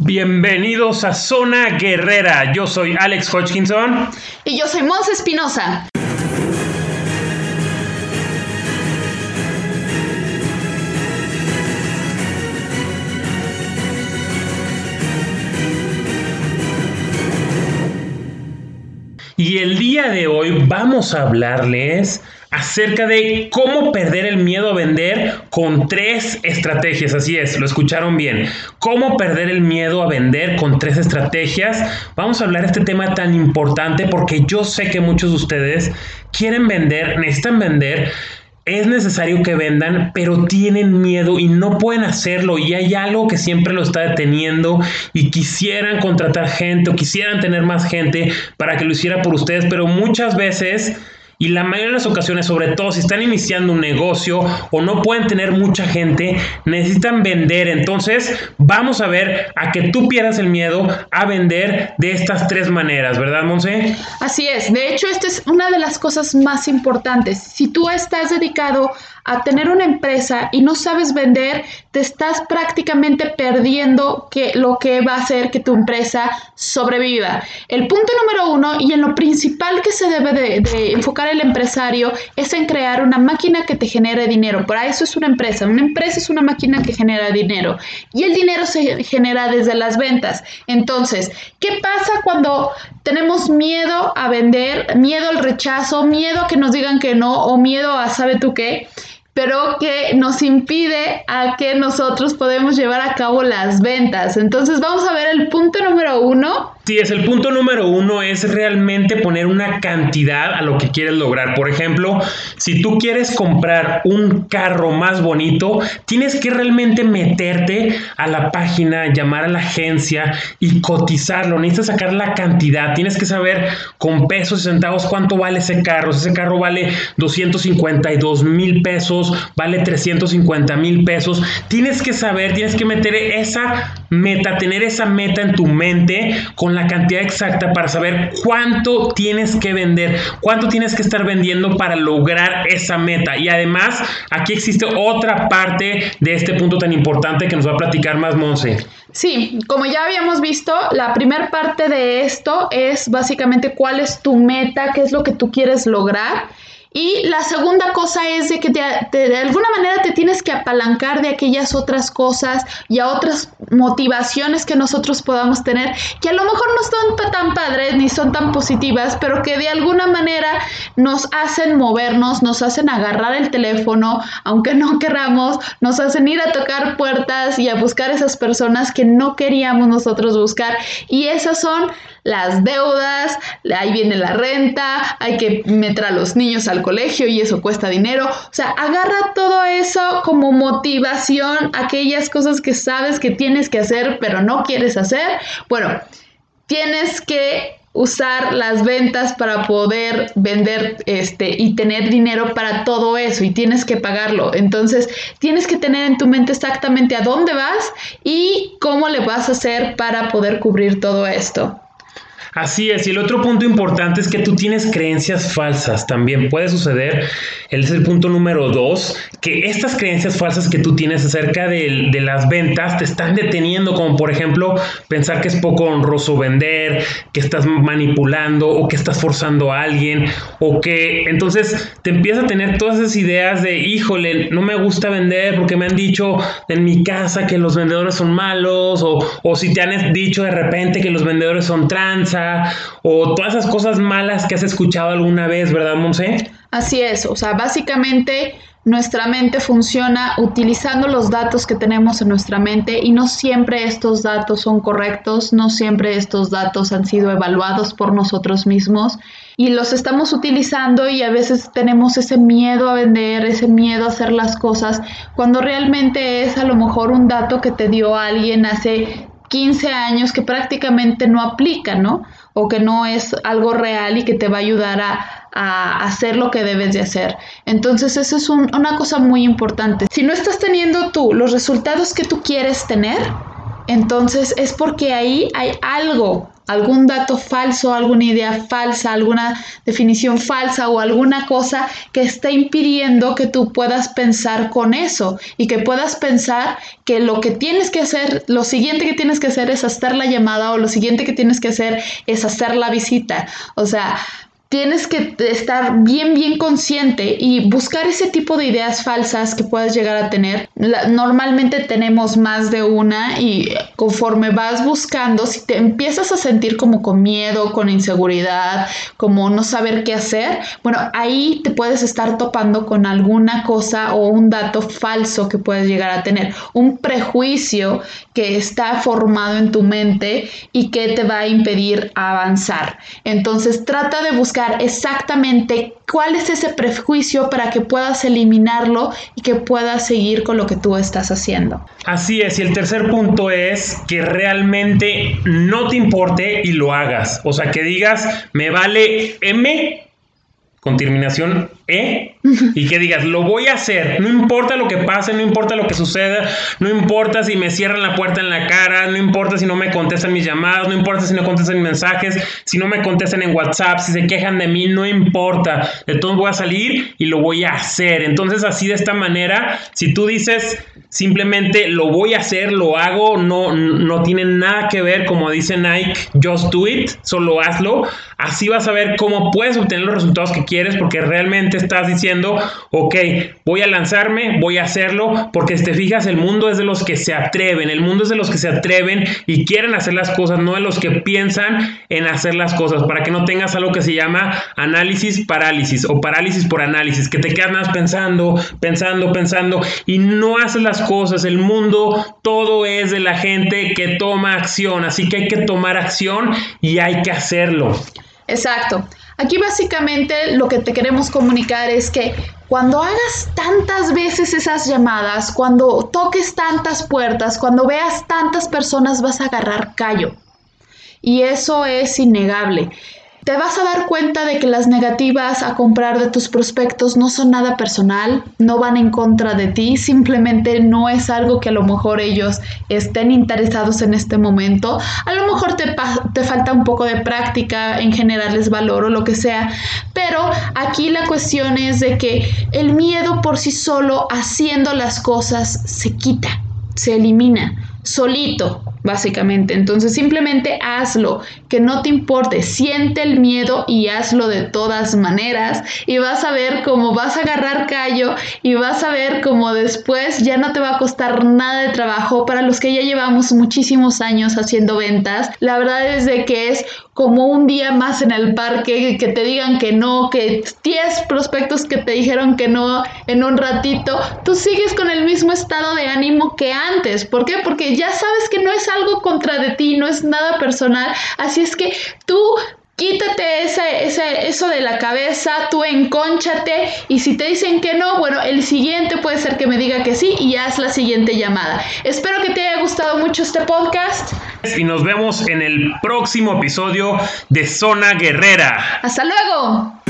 Bienvenidos a Zona Guerrera. Yo soy Alex Hodgkinson. Y yo soy Mons Espinosa. Y el día de hoy vamos a hablarles acerca de cómo perder el miedo a vender con tres estrategias. Así es, lo escucharon bien. Cómo perder el miedo a vender con tres estrategias. Vamos a hablar de este tema tan importante porque yo sé que muchos de ustedes quieren vender, necesitan vender es necesario que vendan, pero tienen miedo y no pueden hacerlo. Y hay algo que siempre lo está deteniendo y quisieran contratar gente o quisieran tener más gente para que lo hiciera por ustedes, pero muchas veces y la mayoría de las ocasiones, sobre todo si están iniciando un negocio o no pueden tener mucha gente, necesitan vender. Entonces, vamos a ver a que tú pierdas el miedo a vender de estas tres maneras, ¿verdad, Monse? Así es. De hecho, esta es una de las cosas más importantes. Si tú estás dedicado tener una empresa y no sabes vender, te estás prácticamente perdiendo que, lo que va a hacer que tu empresa sobreviva. El punto número uno y en lo principal que se debe de, enfocar el empresario es en crear una máquina que te genere dinero. Para eso es una empresa. Una empresa es una máquina que genera dinero y el dinero se genera desde las ventas. Entonces, ¿qué pasa cuando tenemos miedo a vender, miedo al rechazo, miedo a que nos digan que no o miedo a sabe tú qué? Pero que nos impide a que nosotros podemos llevar a cabo las ventas. Entonces vamos a ver el punto número uno Sí, es el punto número uno, es realmente poner una cantidad a lo que quieres lograr. Por ejemplo, si tú quieres comprar un carro más bonito, tienes que realmente meterte a la página, llamar a la agencia y cotizarlo. Necesitas sacar la cantidad, tienes que saber con pesos y centavos cuánto vale ese carro. Si ese carro vale 252 mil pesos, vale 350 mil pesos, tienes que saber, tienes que meter esa meta, tener esa meta en tu mente con la cantidad exacta para saber cuánto tienes que vender, cuánto tienes que estar vendiendo para lograr esa meta. Y además, aquí existe otra parte de este punto tan importante que nos va a platicar más Monse. Sí, como ya habíamos visto, la primera parte de esto es básicamente cuál es tu meta, qué es lo que tú quieres lograr. Y la segunda cosa es de que de alguna manera te tienes que apalancar de aquellas otras cosas y a otras motivaciones que nosotros podamos tener, que a lo mejor no son tan padres ni son tan positivas, pero que de alguna manera nos hacen movernos, nos hacen agarrar el teléfono, aunque no queramos, nos hacen ir a tocar puertas y a buscar esas personas que no queríamos nosotros buscar. Y esas son las deudas, ahí viene la renta, hay que meter a los niños al colegio y eso cuesta dinero. O sea, agarra todo eso como motivación, aquellas cosas que sabes que tienes que hacer pero no quieres hacer. Bueno, tienes que usar las ventas para poder vender este y tener dinero para todo eso y tienes que pagarlo. Entonces, tienes que tener en tu mente exactamente a dónde vas y cómo le vas a hacer para poder cubrir todo esto. Así es, y el otro punto importante es que tú tienes creencias falsas también. Puede suceder, el punto número dos, que estas creencias falsas que tú tienes acerca de, de, las ventas te están deteniendo, como por ejemplo pensar que es poco honroso vender, que estás manipulando o que estás forzando a alguien, o que entonces te empieza a tener todas esas ideas de, híjole, no me gusta vender porque me han dicho en mi casa que los vendedores son malos, o, o si te han dicho de repente que los vendedores son tranza o todas esas cosas malas que has escuchado alguna vez, ¿verdad, Monse? Así es, o sea, básicamente nuestra mente funciona utilizando los datos que tenemos en nuestra mente y no siempre estos datos son correctos, no siempre estos datos han sido evaluados por nosotros mismos y los estamos utilizando y a veces tenemos ese miedo a vender, ese miedo a hacer las cosas, cuando realmente es a lo mejor un dato que te dio alguien hace 15 años que prácticamente no aplica, ¿no? O que no es algo real y que te va a ayudar a, hacer lo que debes de hacer. Entonces, eso es una cosa muy importante. Si no estás teniendo tú los resultados que tú quieres tener, entonces es porque ahí hay algo algún dato falso, alguna idea falsa, alguna definición falsa o alguna cosa que está impidiendo que tú puedas pensar con eso y que puedas pensar que lo que tienes que hacer, lo siguiente que tienes que hacer es hacer la llamada o lo siguiente que tienes que hacer es hacer la visita. O sea, tienes que estar bien, bien consciente y buscar ese tipo de ideas falsas que puedas llegar a tener. normalmente tenemos más de una y conforme vas buscando, si te empiezas a sentir como con miedo, con inseguridad, como no saber qué hacer, bueno, ahí te puedes estar topando con alguna cosa o un dato falso que puedes llegar a tener, un prejuicio que está formado en tu mente y que te va a impedir avanzar. Entonces trata de buscar exactamente cuál es ese prejuicio para que puedas eliminarlo y que puedas seguir con lo que tú estás haciendo. Así es, y el tercer punto es que realmente no te importe y lo hagas. O sea, que digas, me vale M con terminación E y que digas, lo voy a hacer, no importa lo que pase, no importa lo que suceda, no importa si me cierran la puerta en la cara, no importa si no me contestan mis llamadas, no importa si no contestan mis mensajes, si no me contestan en WhatsApp, si se quejan de mí, no importa, de todos voy a salir y lo voy a hacer. Entonces así de esta manera, si tú dices simplemente lo voy a hacer, lo hago, no, no tiene nada que ver, como dice Nike, just do it, solo hazlo, así vas a ver cómo puedes obtener los resultados que quieres porque realmente estás diciendo, ok, voy a lanzarme, voy a hacerlo, porque si te fijas, el mundo es de los que se atreven, el mundo es de los que se atreven y quieren hacer las cosas, no de los que piensan en hacer las cosas, para que no tengas algo que se llama análisis parálisis o parálisis por análisis, que te quedas más pensando, pensando, pensando y no haces las cosas. El mundo todo es de la gente que toma acción, así que hay que tomar acción y hay que hacerlo. Exacto. Aquí básicamente lo que te queremos comunicar es que cuando hagas tantas veces esas llamadas, cuando toques tantas puertas, cuando veas tantas personas, vas a agarrar callo. Y eso es innegable te vas a dar cuenta de que las negativas a comprar de tus prospectos no son nada personal, no van en contra de ti, simplemente no es algo que a lo mejor ellos estén interesados en este momento. A lo mejor te, te falta un poco de práctica en generarles valor o lo que sea, pero aquí la cuestión es de que el miedo por sí solo haciendo las cosas se quita, se elimina solito, básicamente. Entonces simplemente hazlo, que no te importe, siente el miedo y hazlo de todas maneras y vas a ver cómo vas a agarrar callo y vas a ver cómo después ya no te va a costar nada de trabajo para los que ya llevamos muchísimos años haciendo ventas. La verdad es de que es como un día más en el parque, que te digan que no, que 10 prospectos que te dijeron que no en un ratito, tú sigues con el mismo estado de ánimo que antes. ¿Por qué? Porque ya sabes que no es algo contra de ti, no es nada personal. Así es que tú Quítate ese, ese, eso de la cabeza, tú encónchate y si te dicen que no, bueno, el siguiente puede ser que me diga que sí y haz la siguiente llamada. Espero que te haya gustado mucho este podcast. Y nos vemos en el próximo episodio de Zona Guerrera. Hasta luego.